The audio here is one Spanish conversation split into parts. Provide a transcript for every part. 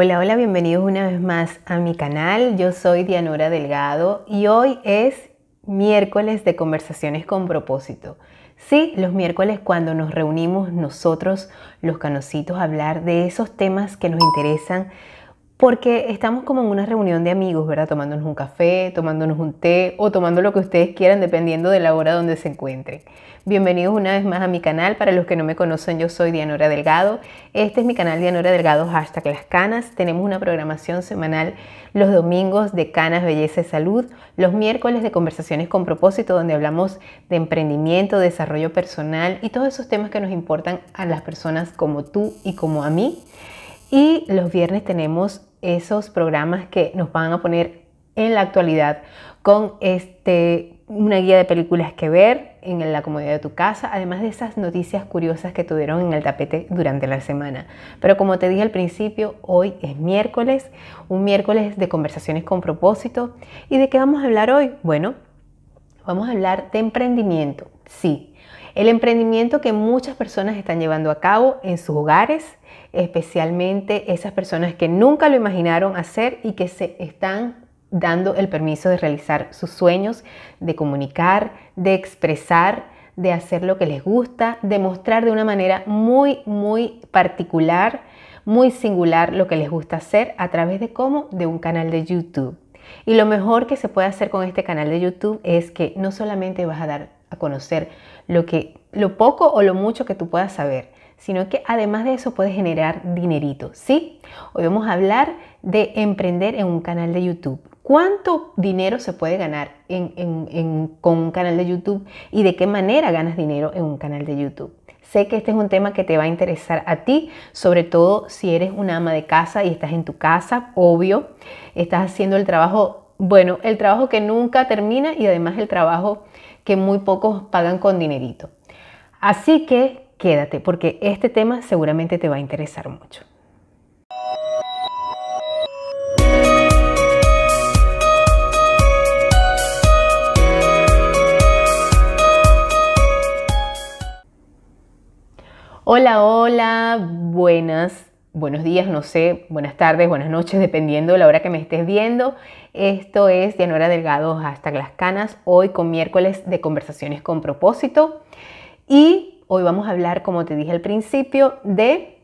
Hola, hola, bienvenidos una vez más a mi canal. Yo soy Dianora Delgado y hoy es miércoles de conversaciones con propósito. Sí, los miércoles cuando nos reunimos nosotros, los canositos, a hablar de esos temas que nos interesan porque estamos como en una reunión de amigos, ¿verdad? Tomándonos un café, tomándonos un té o tomando lo que ustedes quieran dependiendo de la hora donde se encuentren. Bienvenidos una vez más a mi canal. Para los que no me conocen, yo soy Dianora Delgado. Este es mi canal Dianora Delgado, hashtag Las Canas. Tenemos una programación semanal los domingos de Canas, Belleza y Salud, los miércoles de conversaciones con propósito, donde hablamos de emprendimiento, desarrollo personal y todos esos temas que nos importan a las personas como tú y como a mí. Y los viernes tenemos esos programas que nos van a poner en la actualidad con este, una guía de películas que ver en la comodidad de tu casa, además de esas noticias curiosas que tuvieron en el tapete durante la semana. Pero como te dije al principio, hoy es miércoles, un miércoles de conversaciones con propósito. ¿Y de qué vamos a hablar hoy? Bueno, vamos a hablar de emprendimiento. Sí, el emprendimiento que muchas personas están llevando a cabo en sus hogares, especialmente esas personas que nunca lo imaginaron hacer y que se están dando el permiso de realizar sus sueños, de comunicar, de expresar, de hacer lo que les gusta, de mostrar de una manera muy, muy particular, muy singular lo que les gusta hacer a través de cómo, de un canal de YouTube. Y lo mejor que se puede hacer con este canal de YouTube es que no solamente vas a dar a conocer lo que lo poco o lo mucho que tú puedas saber, sino que además de eso puedes generar dinerito, ¿sí? Hoy vamos a hablar de emprender en un canal de YouTube. ¿Cuánto dinero se puede ganar con un canal de YouTube y de qué manera ganas dinero en un canal de YouTube? Sé que este es un tema que te va a interesar a ti, sobre todo si eres una ama de casa y estás en tu casa, obvio, estás haciendo el trabajo, bueno, el trabajo que nunca termina y además el trabajo que muy pocos pagan con dinerito. Así que quédate porque este tema seguramente te va a interesar mucho. Hola, hola, buenas, buenos días, no sé, buenas tardes, buenas noches, dependiendo de la hora que me estés viendo. Esto es Dianora Delgado hasta las canas, hoy con miércoles de conversaciones con propósito. Y Hoy vamos a hablar, como te dije al principio, de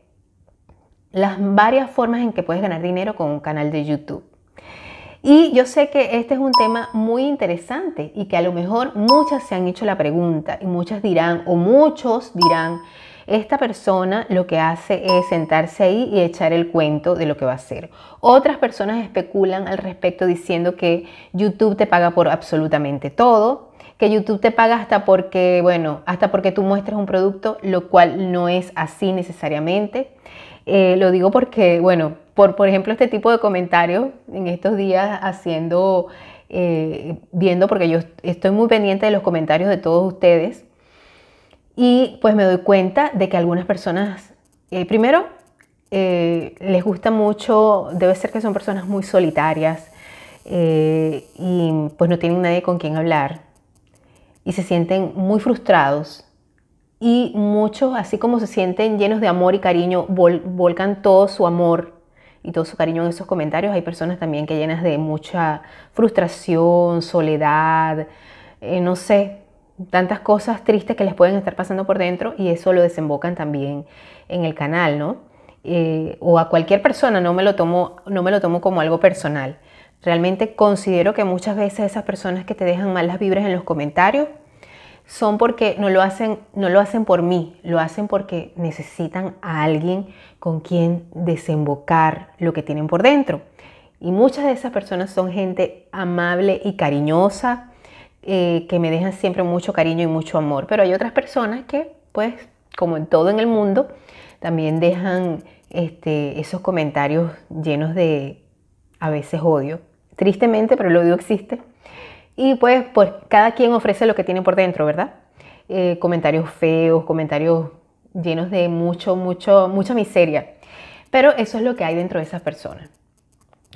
las varias formas en que puedes ganar dinero con un canal de YouTube. Y yo sé que este es un tema muy interesante y que a lo mejor muchas se han hecho la pregunta y muchas dirán, o muchos dirán, esta persona lo que hace es sentarse ahí y echar el cuento de lo que va a hacer. Otras personas especulan al respecto diciendo que YouTube te paga por absolutamente todo, que YouTube te paga hasta porque, bueno, hasta porque tú muestres un producto, lo cual no es así necesariamente. Eh, lo digo porque, bueno, por, por ejemplo, este tipo de comentarios en estos días haciendo, eh, viendo, porque yo estoy muy pendiente de los comentarios de todos ustedes, y pues me doy cuenta de que algunas personas, eh, primero, les gusta mucho, debe ser que son personas muy solitarias y pues no tienen nadie con quien hablar y se sienten muy frustrados y muchos, así como se sienten llenos de amor y cariño, volcan todo su amor y todo su cariño en esos comentarios. Hay personas también que llenas de mucha frustración, soledad, eh, no sé, tantas cosas tristes que les pueden estar pasando por dentro y eso lo desembocan también en el canal, ¿no? Eh, o a cualquier persona, no me, lo tomo, no me lo tomo como algo personal. Realmente considero que muchas veces esas personas que te dejan malas vibras en los comentarios son porque no lo hacen, no lo hacen por mí, lo hacen porque necesitan a alguien con quien desembocar lo que tienen por dentro. Y muchas de esas personas son gente amable y cariñosa, eh, que me dejan siempre mucho cariño y mucho amor. Pero hay otras personas que, pues, como en todo en el mundo, también dejan este, esos comentarios llenos de a veces odio tristemente, pero el odio existe. Y pues, pues cada quien ofrece lo que tiene por dentro, ¿verdad? Eh, comentarios feos, comentarios llenos de mucho, mucho, mucha miseria. Pero eso es lo que hay dentro de esas personas.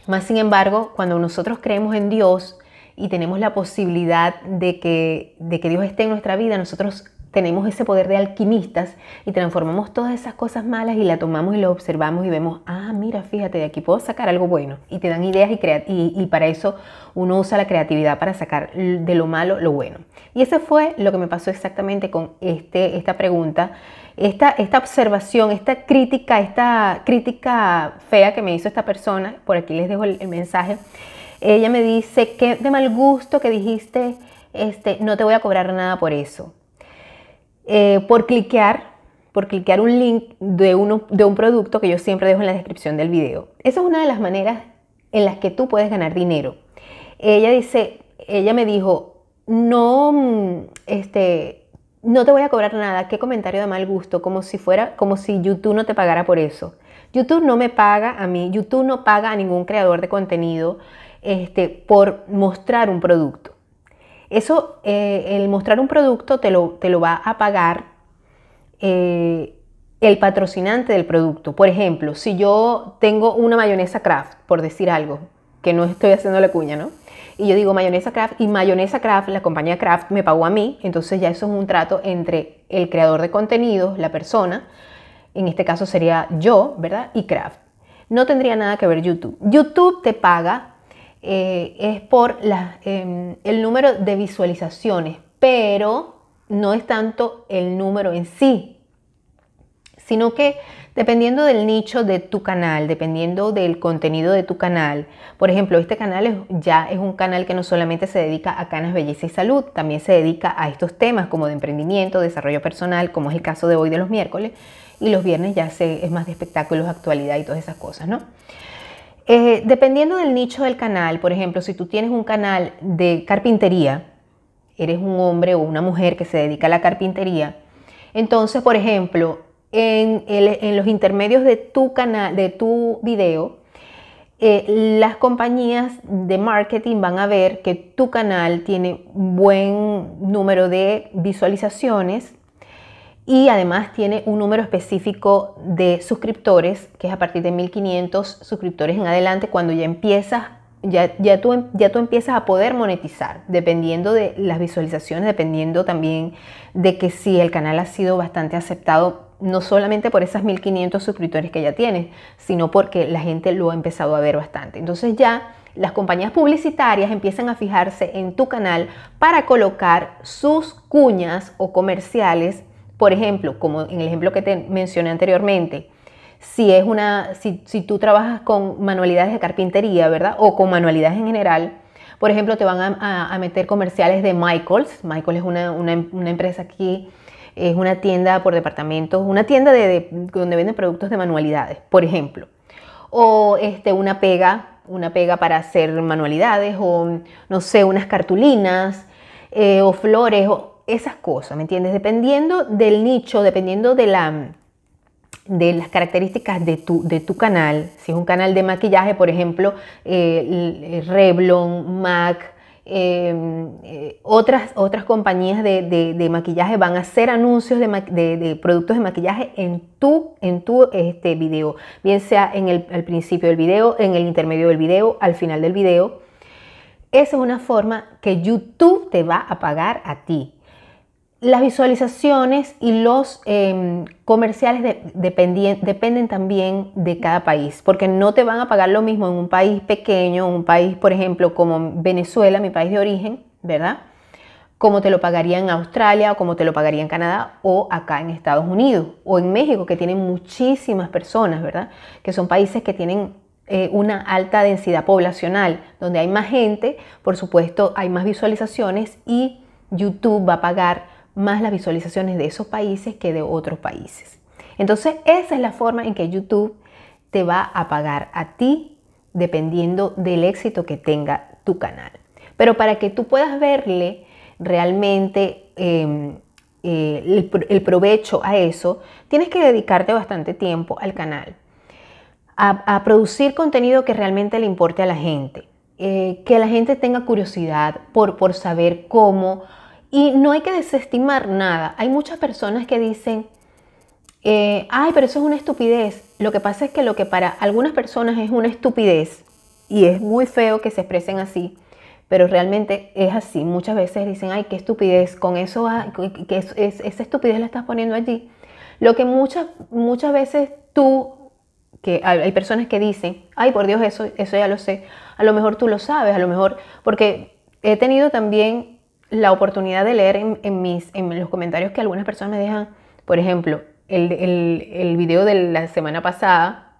Más sin embargo, cuando nosotros creemos en Dios y tenemos la posibilidad de que, de que Dios esté en nuestra vida, nosotros tenemos ese poder de alquimistas y transformamos todas esas cosas malas y la tomamos y lo observamos y vemos, ah, mira, fíjate, de aquí puedo sacar algo bueno. Y te dan ideas y, y, y para eso uno usa la creatividad para sacar de lo malo lo bueno. Y ese fue lo que me pasó exactamente con este, esta pregunta, esta, esta observación, esta crítica, esta crítica fea que me hizo esta persona, por aquí les dejo el, mensaje. Ella me dice que de mal gusto que dijiste, este, no te voy a cobrar nada por eso eh, por cliquear, por cliquear un link de, uno, de un producto que yo siempre dejo en la descripción del video. Esa es una de las maneras en las que tú puedes ganar dinero. Ella dice, ella me dijo, no, este, no te voy a cobrar nada, qué comentario de mal gusto, como si fuera, como si YouTube no te pagara por eso. YouTube no me paga a mí, YouTube no paga a ningún creador de contenido este, por mostrar un producto. Eso, eh, el mostrar un producto te lo, te lo va a pagar eh, el patrocinante del producto. Por ejemplo, si yo tengo una mayonesa craft, por decir algo, que no estoy haciendo la cuña, ¿no? Y yo digo mayonesa craft y mayonesa craft, la compañía craft me pagó a mí, entonces ya eso es un trato entre el creador de contenidos, la persona, en este caso sería yo, ¿verdad? Y craft. No tendría nada que ver YouTube. YouTube te paga eh, es por em, el número de visualizaciones, pero no es tanto el número en sí, sino que dependiendo del nicho de tu canal, dependiendo del contenido de tu canal, por ejemplo, este canal ya es un canal que no solamente se dedica a canas, belleza y salud, también se dedica a estos temas como de emprendimiento, desarrollo personal, como es el caso de hoy de los miércoles, y los viernes ya se, es más de espectáculos, actualidad y todas esas cosas, ¿no? Eh, dependiendo del nicho del canal, por ejemplo, si tú tienes un canal de carpintería, eres un hombre o una mujer que se dedica a la carpintería, entonces, por ejemplo, en, los intermedios de tu canal, de tu video, eh, las compañías de marketing van a ver que tu canal tiene buen número de visualizaciones y además tiene un número específico de suscriptores, que es a partir de 1500 suscriptores en adelante, cuando ya empiezas, ya, ya, tú, ya tú empiezas a poder monetizar, dependiendo de las visualizaciones, dependiendo también de que si el canal ha sido bastante aceptado, no solamente por esas 1500 suscriptores que ya tienes, sino porque la gente lo ha empezado a ver bastante. Entonces ya las compañías publicitarias empiezan a fijarse en tu canal para colocar sus cuñas o comerciales por ejemplo, como en el ejemplo que te mencioné anteriormente, si, es una, si, tú trabajas con manualidades de carpintería, ¿verdad? O con manualidades en general, por ejemplo, te van a, meter comerciales de Michaels. Michaels es una, empresa aquí, es una tienda por departamentos, una tienda de, donde venden productos de manualidades, por ejemplo. O este, una pega, una pega para hacer manualidades, o no sé, unas cartulinas, eh, o flores, o esas cosas, ¿me entiendes? Dependiendo del nicho, dependiendo de, la, de las características de tu, de tu canal, si es un canal de maquillaje, por ejemplo, eh, Revlon, MAC, em, eh, otras, otras compañías de, maquillaje van a hacer anuncios de, productos de maquillaje en tu, en tu este, video, bien sea en el, al principio del video, en el intermedio del video, al final del video. Esa es una forma que YouTube te va a pagar a ti. Las visualizaciones y los em, comerciales dependen también de cada país, porque no te van a pagar lo mismo en un país pequeño, un país, por ejemplo, como Venezuela, mi país de origen, ¿verdad? Como te lo pagaría en Australia o como te lo pagaría en Canadá o acá en Estados Unidos o en México, que tienen muchísimas personas, ¿verdad? Que son países que tienen eh, una alta densidad poblacional, donde hay más gente, por supuesto, hay más visualizaciones y YouTube va a pagar más las visualizaciones de esos países que de otros países. Entonces, esa es la forma en que YouTube te va a pagar a ti dependiendo del éxito que tenga tu canal. Pero para que tú puedas verle realmente em, eh, el, provecho a eso, tienes que dedicarte bastante tiempo al canal, a, producir contenido que realmente le importe a la gente, eh, que la gente tenga curiosidad por, por saber cómo y no hay que desestimar nada. Hay muchas personas que dicen, eh, ay, pero eso es una estupidez. Lo que pasa es que lo que para algunas personas es una estupidez, y es muy feo que se expresen así, pero realmente es así. Muchas veces dicen, ay, qué estupidez, con eso, que es, esa estupidez la estás poniendo allí. Lo que muchas, muchas veces tú, que hay, personas que dicen, ay, por Dios, eso, eso ya lo sé, a lo mejor tú lo sabes, a lo mejor, porque he tenido también la oportunidad de leer en, mis, en los comentarios que algunas personas me dejan, por ejemplo, el, el, video de la semana pasada,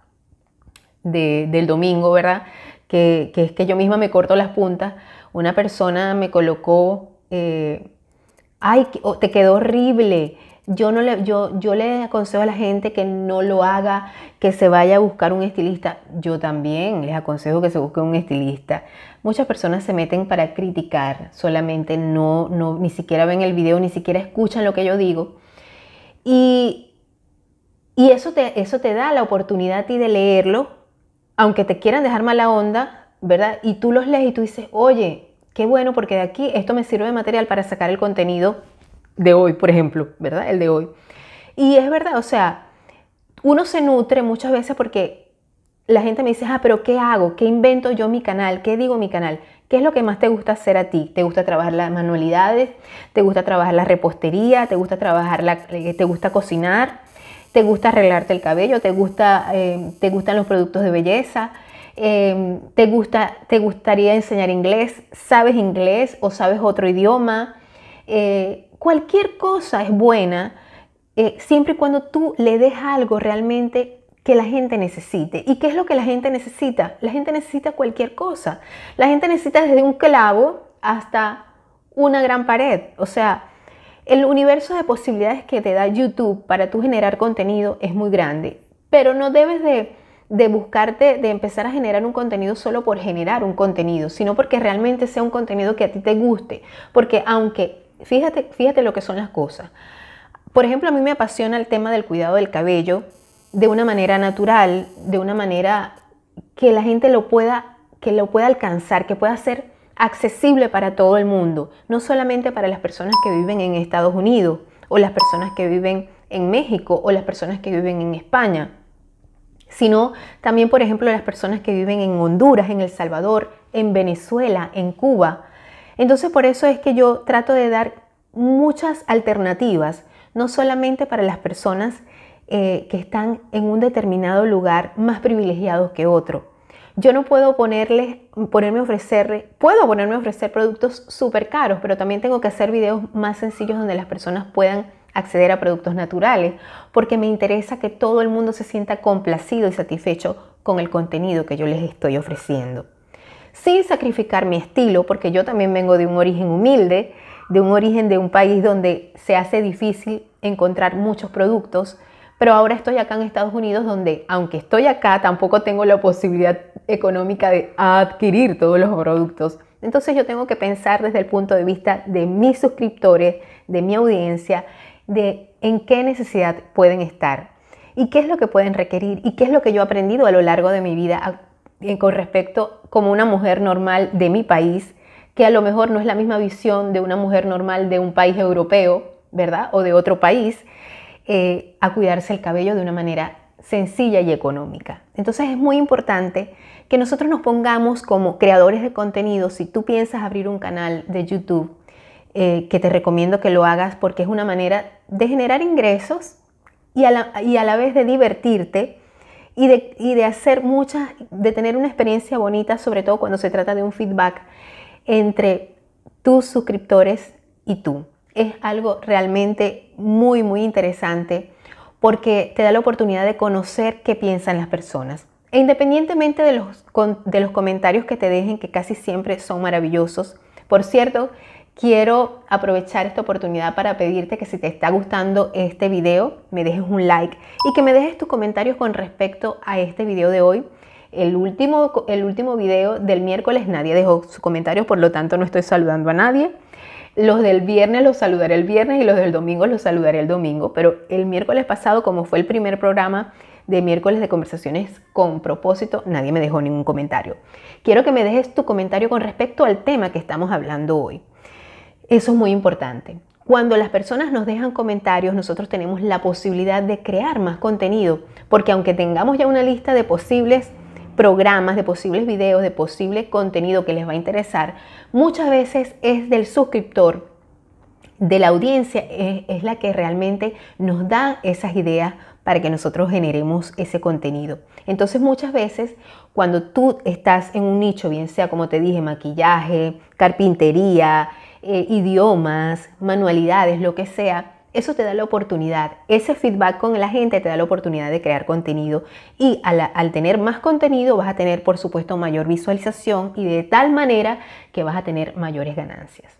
del domingo, ¿verdad? Que, que, es que yo misma me corto las puntas. Una persona me colocó, eh, ay, oh, te quedó horrible. Yo, no le, yo, yo le aconsejo a la gente que no lo haga, que se vaya a buscar un estilista. Yo también les aconsejo que se busque un estilista. Muchas personas se meten para criticar, solamente no, no, ni siquiera ven el video, ni siquiera escuchan lo que yo digo. Y, y eso, te, eso te da la oportunidad a ti de leerlo, aunque te quieran dejar mala onda, ¿verdad? Y tú los lees y tú dices, oye, qué bueno, porque de aquí esto me sirve de material para sacar el contenido de hoy, por ejemplo, ¿verdad? El de hoy. Y es verdad, o sea, uno se nutre muchas veces porque la gente me dice, ah, pero ¿qué hago? ¿Qué invento yo mi canal? ¿Qué digo mi canal? ¿Qué es lo que más te gusta hacer a ti? ¿Te gusta trabajar las manualidades? ¿Te gusta trabajar la repostería? ¿Te gusta trabajar la, eh, te gusta cocinar? ¿Te gusta arreglarte el cabello? ¿Te, gusta, eh, ¿te gustan los productos de belleza? Eh, ¿te, gusta, ¿Te gustaría enseñar inglés? ¿Sabes inglés o sabes otro idioma? Cualquier cosa es buena eh, siempre y cuando tú le des algo realmente que la gente necesite. ¿Y qué es lo que la gente necesita? La gente necesita cualquier cosa. La gente necesita desde un clavo hasta una gran pared. O sea, el universo de posibilidades que te da YouTube para tú generar contenido es muy grande. Pero no debes de, de buscarte, de empezar a generar un contenido solo por generar un contenido, sino porque realmente sea un contenido que a ti te guste. Porque aunque Fíjate, fíjate lo que son las cosas. Por ejemplo, a mí me apasiona el tema del cuidado del cabello de una manera natural, de una manera que la gente lo pueda, que lo pueda alcanzar, que pueda ser accesible para todo el mundo, no solamente para las personas que viven en Estados Unidos o las personas que viven en México o las personas que viven en España, sino también, por ejemplo, las personas que viven en Honduras, en El Salvador, en Venezuela, en Cuba, entonces por eso es que yo trato de dar muchas alternativas, no solamente para las personas eh, que están en un determinado lugar más privilegiados que otro. Yo no puedo ponerle, ponerme a puedo ponerme a ofrecer productos súper caros, pero también tengo que hacer videos más sencillos donde las personas puedan acceder a productos naturales, porque me interesa que todo el mundo se sienta complacido y satisfecho con el contenido que yo les estoy ofreciendo sin sacrificar mi estilo, porque yo también vengo de un origen humilde, de un origen de un país donde se hace difícil encontrar muchos productos, pero ahora estoy acá en Estados Unidos donde, aunque estoy acá, tampoco tengo la posibilidad económica de adquirir todos los productos. Entonces yo tengo que pensar desde el punto de vista de mis suscriptores, de mi audiencia, de en qué necesidad pueden estar y qué es lo que pueden requerir y qué es lo que yo he aprendido a lo largo de mi vida con respecto como una mujer normal de mi país, que a lo mejor no es la misma visión de una mujer normal de un país europeo, ¿verdad? O de otro país, eh, a cuidarse el cabello de una manera sencilla y económica. Entonces es muy importante que nosotros nos pongamos como creadores de contenido, si tú piensas abrir un canal de YouTube, eh, que te recomiendo que lo hagas porque es una manera de generar ingresos y y a la vez de divertirte y de, hacer muchas, de tener una experiencia bonita, sobre todo cuando se trata de un feedback entre tus suscriptores y tú. Es algo realmente muy, muy interesante porque te da la oportunidad de conocer qué piensan las personas. E independientemente de los, de los comentarios que te dejen, que casi siempre son maravillosos. Por cierto, quiero aprovechar esta oportunidad para pedirte que si te está gustando este video, me dejes un like y que me dejes tus comentarios con respecto a este video de hoy. El último, el último video del miércoles nadie dejó su comentario, por lo tanto no estoy saludando a nadie. Los del viernes los saludaré el viernes y los del domingo los saludaré el domingo, pero el miércoles pasado, como fue el primer programa de miércoles de conversaciones con propósito, nadie me dejó ningún comentario. Quiero que me dejes tu comentario con respecto al tema que estamos hablando hoy. Eso es muy importante. Cuando las personas nos dejan comentarios, nosotros tenemos la posibilidad de crear más contenido, porque aunque tengamos ya una lista de posibles programas, de posibles videos, de posible contenido que les va a interesar, muchas veces es del suscriptor, de la audiencia, es, es la que realmente nos da esas ideas para que nosotros generemos ese contenido. Entonces muchas veces cuando tú estás en un nicho, bien sea como te dije, maquillaje, carpintería, eh, idiomas, manualidades, lo que sea, eso te da la oportunidad, ese feedback con la gente te da la oportunidad de crear contenido y al, al, tener más contenido vas a tener por supuesto mayor visualización y de tal manera que vas a tener mayores ganancias.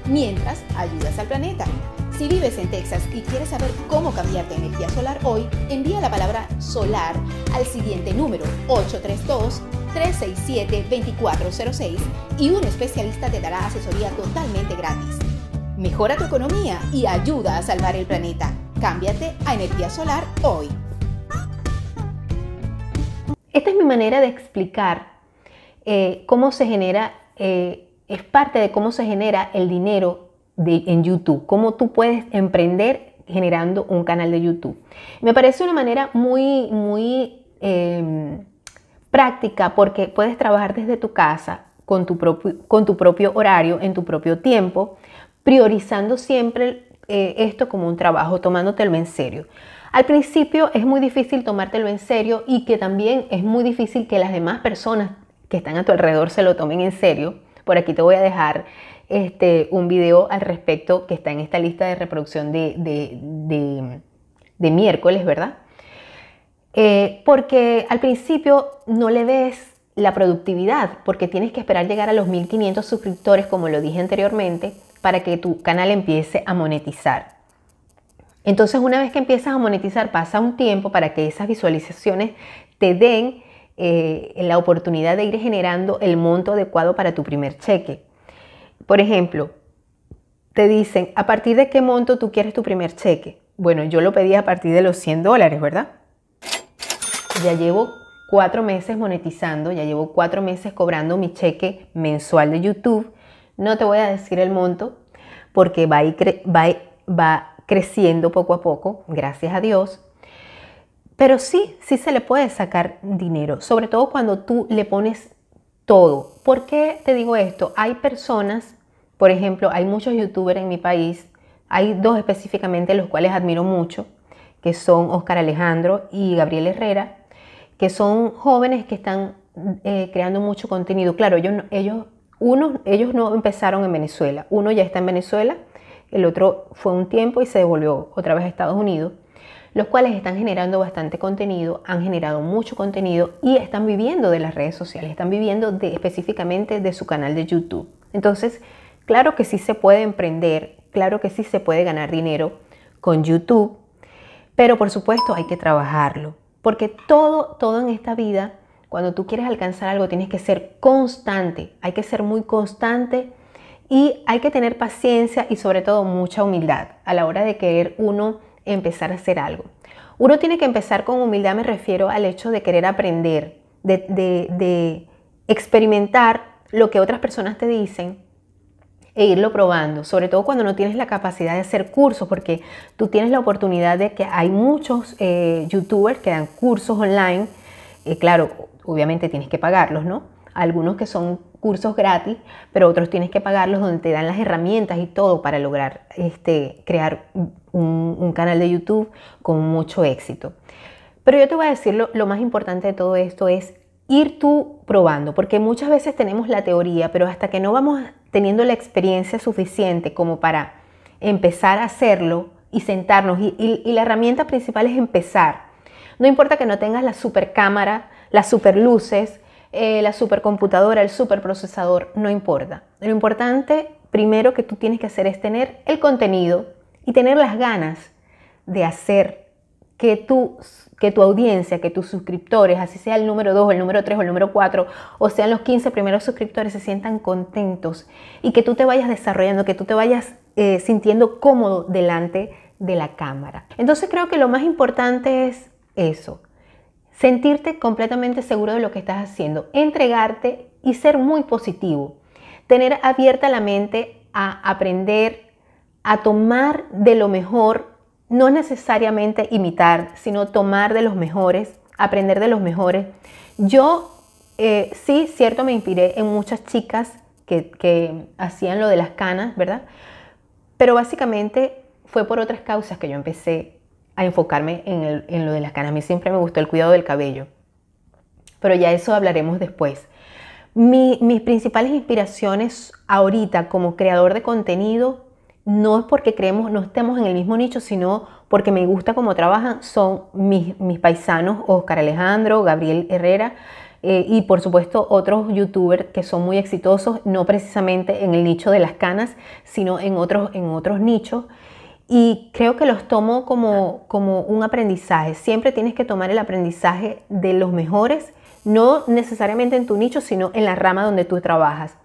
mientras ayudas al planeta. Si vives en Texas y quieres saber cómo cambiarte a energía solar hoy, envía la palabra solar al siguiente número 832-367-2406 y un especialista te dará asesoría totalmente gratis. Mejora tu economía y ayuda a salvar el planeta. Cámbiate a energía solar hoy. Esta es mi manera de explicar eh, cómo se genera, eh, es parte de cómo se genera el dinero en YouTube, cómo tú puedes emprender generando un canal de YouTube. Me parece una manera muy, muy em, práctica porque puedes trabajar desde tu casa con tu, propio, con tu propio horario, en tu propio tiempo, priorizando siempre eh, esto como un trabajo, tomándotelo en serio. Al principio es muy difícil tomártelo en serio y que también es muy difícil que las demás personas que están a tu alrededor se lo tomen en serio. Por aquí te voy a dejar este, un video al respecto que está en esta lista de reproducción de, de, miércoles, ¿verdad? Eh, porque al principio no le ves la productividad, porque tienes que esperar llegar a los 1500 suscriptores, como lo dije anteriormente, para que tu canal empiece a monetizar. Entonces, una vez que empiezas a monetizar, pasa un tiempo para que esas visualizaciones te den eh, la oportunidad de ir generando el monto adecuado para tu primer cheque. Por ejemplo, te dicen, ¿a partir de qué monto tú quieres tu primer cheque? Bueno, yo lo pedí a partir de los 100 dólares, ¿verdad? Ya llevo cuatro meses monetizando, ya llevo cuatro meses cobrando mi cheque mensual de YouTube. No te voy a decir el monto porque va, va, va creciendo poco a poco, gracias a Dios. Pero sí, sí se le puede sacar dinero, sobre todo cuando tú le pones todo. ¿Por qué te digo esto? Hay personas, por ejemplo, hay muchos youtubers en mi país, hay dos específicamente los cuales admiro mucho, que son Oscar Alejandro y Gabriel Herrera, que son jóvenes que están eh, creando mucho contenido. Claro, ellos, ellos, uno, ellos no empezaron en Venezuela, uno ya está en Venezuela, el otro fue un tiempo y se devolvió otra vez a Estados Unidos los cuales están generando bastante contenido, han generado mucho contenido y están viviendo de las redes sociales, están viviendo específicamente de su canal de YouTube. Entonces, claro que sí se puede emprender, claro que sí se puede ganar dinero con YouTube, pero por supuesto hay que trabajarlo, porque todo, todo en esta vida, cuando tú quieres alcanzar algo, tienes que ser constante, hay que ser muy constante y hay que tener paciencia y sobre todo mucha humildad a la hora de querer uno empezar a hacer algo. Uno tiene que empezar con humildad, me refiero al hecho de querer aprender, de, experimentar lo que otras personas te dicen e irlo probando, sobre todo cuando no tienes la capacidad de hacer cursos, porque tú tienes la oportunidad de que hay muchos eh, youtubers que dan cursos online, eh, claro, obviamente tienes que pagarlos, ¿no? Algunos que son cursos gratis, pero otros tienes que pagarlos donde te dan las herramientas y todo para lograr este, crear un, canal de YouTube con mucho éxito. Pero yo te voy a decir lo, más importante de todo esto es ir tú probando, porque muchas veces tenemos la teoría, pero hasta que no vamos teniendo la experiencia suficiente como para empezar a hacerlo y sentarnos, y, y la herramienta principal es empezar. No importa que no tengas la super cámara, las super luces, eh, la supercomputadora, el superprocesador, no importa. Lo importante primero que tú tienes que hacer es tener el contenido y tener las ganas de hacer que tu, que tu audiencia, que tus suscriptores, así sea el número 2, el número 3 o el número 4, o sean los 15 primeros suscriptores, se sientan contentos y que tú te vayas desarrollando, que tú te vayas eh, sintiendo cómodo delante de la cámara. Entonces creo que lo más importante es eso, sentirte completamente seguro de lo que estás haciendo, entregarte y ser muy positivo, tener abierta la mente a aprender, a tomar de lo mejor no necesariamente imitar, sino tomar de los mejores, aprender de los mejores. Yo eh, sí, cierto, me inspiré en muchas chicas que, hacían lo de las canas, ¿verdad? Pero básicamente fue por otras causas que yo empecé a enfocarme en, lo de las canas. A mí siempre me gustó el cuidado del cabello, pero ya eso hablaremos después. mis principales inspiraciones ahorita como creador de contenido no es porque creemos, no estemos en el mismo nicho, sino porque me gusta cómo trabajan, son mis, paisanos, Oscar Alejandro, Gabriel Herrera, eh, y por supuesto otros youtubers que son muy exitosos, no precisamente en el nicho de las canas, sino en otros, nichos. Y creo que los tomo como, como un aprendizaje. Siempre tienes que tomar el aprendizaje de los mejores, no necesariamente en tu nicho, sino en la rama donde tú trabajas.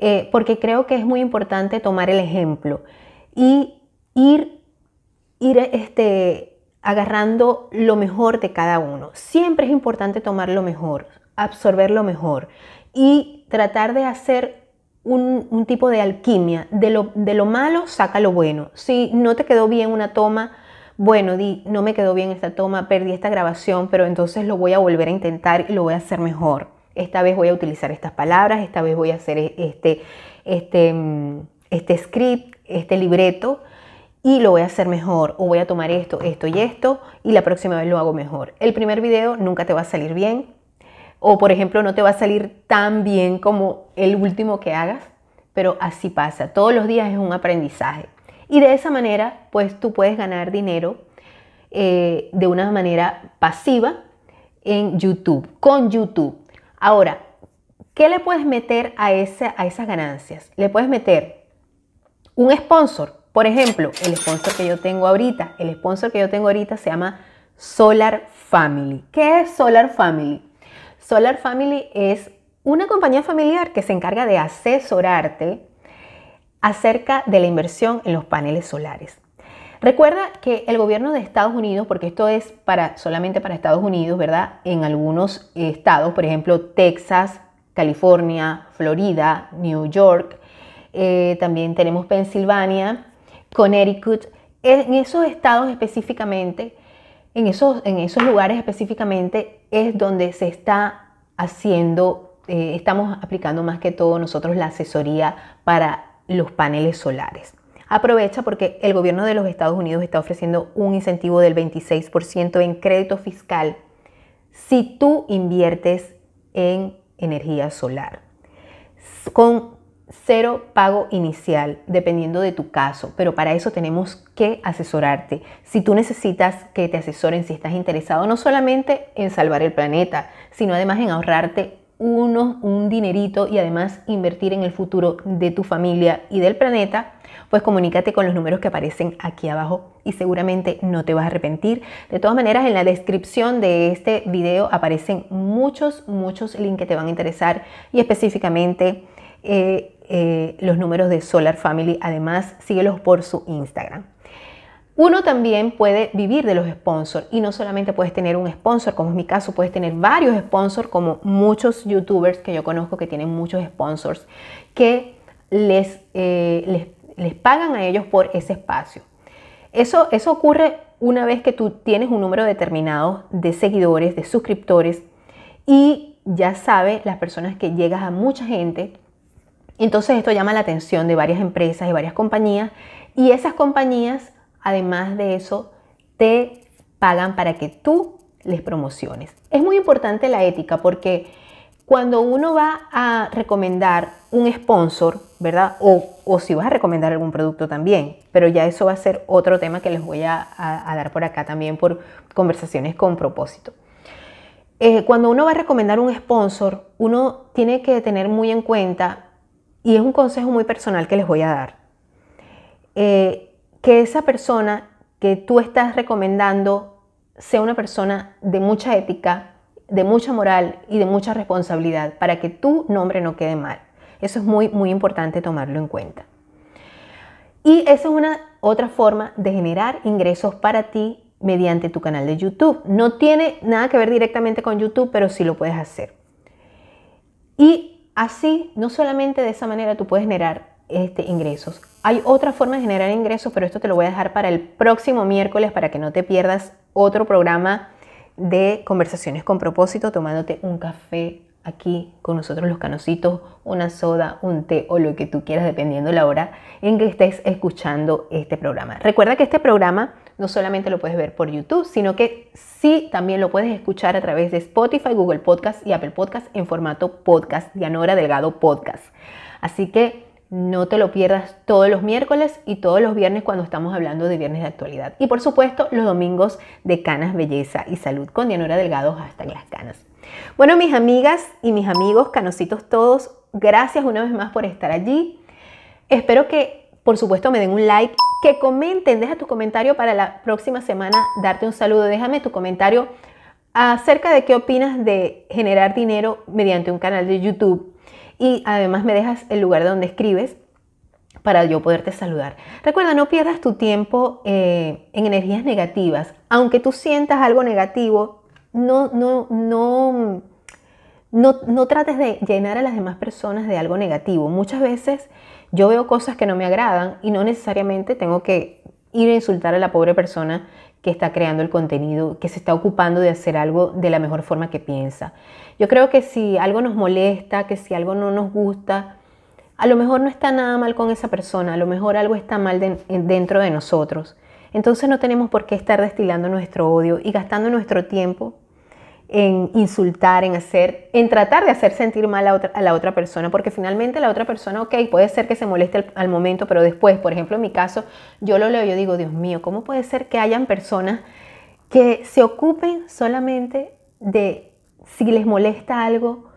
Eh, porque creo que es muy importante tomar el ejemplo y ir, este, agarrando lo mejor de cada uno. Siempre es importante tomar lo mejor, absorber lo mejor y tratar de hacer un, tipo de alquimia. De lo, de lo, malo, saca lo bueno. Si no te quedó bien una toma, bueno, di, no me quedó bien esta toma, perdí esta grabación, pero entonces lo voy a volver a intentar y lo voy a hacer mejor esta vez voy a utilizar estas palabras, esta vez voy a hacer este, este, mm, este script, este libreto y lo voy a hacer mejor o voy a tomar esto, esto y esto y la próxima vez lo hago mejor. El primer video nunca te va a salir bien o por ejemplo no te va a salir tan bien como el último que hagas, pero así pasa. Todos los días es un aprendizaje y de esa manera pues tú puedes ganar dinero eh, de una manera pasiva en YouTube, con YouTube. Ahora, ¿qué le puedes meter a, esas ganancias? Le puedes meter un sponsor. Por ejemplo, el sponsor que yo tengo ahorita, el sponsor que yo tengo ahorita se llama Solar Family. ¿Qué es Solar Family? Solar Family es una compañía familiar que se encarga de asesorarte acerca de la inversión en los paneles solares. Recuerda que el gobierno de Estados Unidos, porque esto es para, solamente para Estados Unidos, ¿verdad? En algunos estados, por ejemplo, Texas, California, Florida, New York, eh, también tenemos Pensilvania, Connecticut. En esos estados específicamente, en esos, en esos lugares específicamente, es donde se está haciendo, eh, estamos aplicando más que todo nosotros la asesoría para los paneles solares. Aprovecha porque el gobierno de los Estados Unidos está ofreciendo un incentivo del 26% en crédito fiscal si tú inviertes en energía solar. Con cero pago inicial, dependiendo de tu caso, pero para eso tenemos que asesorarte. Si tú necesitas que te asesoren, si estás interesado no solamente en salvar el planeta, sino además en ahorrarte uno, un dinerito y además invertir en el futuro de tu familia y del planeta, pues comunícate con los números que aparecen aquí abajo y seguramente no te vas a arrepentir. De todas maneras, en la descripción de este video aparecen muchos, muchos links que te van a interesar y específicamente eh, eh, los números de Solar Family. Además, síguelos por su Instagram. Uno también puede vivir de los sponsors y no solamente puedes tener un sponsor, como es mi caso, puedes tener varios sponsors, como muchos youtubers que yo conozco que tienen muchos sponsors, que les, eh, les les pagan a ellos por ese espacio. Eso, eso ocurre una vez que tú tienes un número determinado de seguidores, de suscriptores y ya sabes las personas que llegas a mucha gente. Entonces esto llama la atención de varias empresas y varias compañías y esas compañías, además de eso, te pagan para que tú les promociones. Es muy importante la ética porque cuando uno va a recomendar un sponsor, ¿verdad? O, si vas a recomendar algún producto también, pero ya eso va a ser otro tema que les voy a, dar por acá también por conversaciones con propósito. Eh, cuando uno va a recomendar un sponsor, uno tiene que tener muy en cuenta, y es un consejo muy personal que les voy a dar, eh, que esa persona que tú estás recomendando sea una persona de mucha ética, de mucha moral y de mucha responsabilidad para que tu nombre no quede mal. Eso es muy, muy importante tomarlo en cuenta. Y esa es una otra forma de generar ingresos para ti mediante tu canal de YouTube. No tiene nada que ver directamente con YouTube, pero sí lo puedes hacer. Y así, no solamente de esa manera tú puedes generar este, ingresos. Hay otra forma de generar ingresos, pero esto te lo voy a dejar para el próximo miércoles para que no te pierdas otro programa de conversaciones con propósito tomándote un café aquí con nosotros los canositos, una soda, un té o lo que tú quieras dependiendo la hora en que estés escuchando este programa. Recuerda que este programa no solamente lo puedes ver por YouTube, sino que sí también lo puedes escuchar a través de Spotify, Google Podcast y Apple Podcast en formato podcast, Dianora Delgado Podcast. Así que no te lo pierdas todos los miércoles y todos los viernes cuando estamos hablando de viernes de actualidad. Y por supuesto los domingos de Canas, Belleza y Salud con Dianora Delgado hasta las canas. Bueno, mis amigas y mis amigos, canositos todos, gracias una vez más por estar allí. Espero que, por supuesto, me den un like, que comenten, deja tu comentario para la próxima semana, darte un saludo, déjame tu comentario acerca de qué opinas de generar dinero mediante un canal de YouTube y además me dejas el lugar donde escribes para yo poderte saludar. Recuerda, no pierdas tu tiempo eh, en energías negativas. Aunque tú sientas algo negativo, no, no, no, no, no trates de llenar a las demás personas de algo negativo. Muchas veces yo veo cosas que no me agradan y no necesariamente tengo que ir a insultar a la pobre persona que está creando el contenido, que se está ocupando de hacer algo de la mejor forma que piensa. Yo creo que si algo nos molesta, que si algo no nos gusta, a lo mejor no está nada mal con esa persona, a lo mejor algo está mal dentro de nosotros. Entonces no tenemos por qué estar destilando nuestro odio y gastando nuestro tiempo en insultar, en hacer, en tratar de hacer sentir mal a, la otra persona, porque finalmente la otra persona, ok, puede ser que se moleste al, momento, pero después, por ejemplo, en mi caso, yo lo leo, yo digo, Dios mío, ¿cómo puede ser que hayan personas que se ocupen solamente de, si les molesta algo,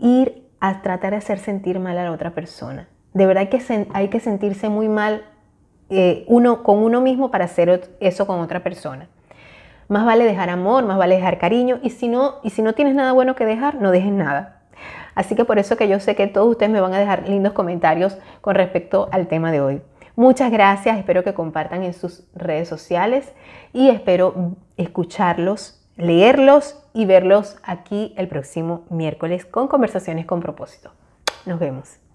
ir a tratar de hacer sentir mal a la otra persona? De verdad que hay que sentirse muy mal eh, uno con uno mismo para hacer eso con otra persona. Más vale dejar amor, más vale dejar cariño y si no, y si no tienes nada bueno que dejar, no dejes nada. Así que por eso que yo sé que todos ustedes me van a dejar lindos comentarios con respecto al tema de hoy. Muchas gracias, espero que compartan en sus redes sociales y espero escucharlos, leerlos y verlos aquí el próximo miércoles con conversaciones con propósito. Nos vemos.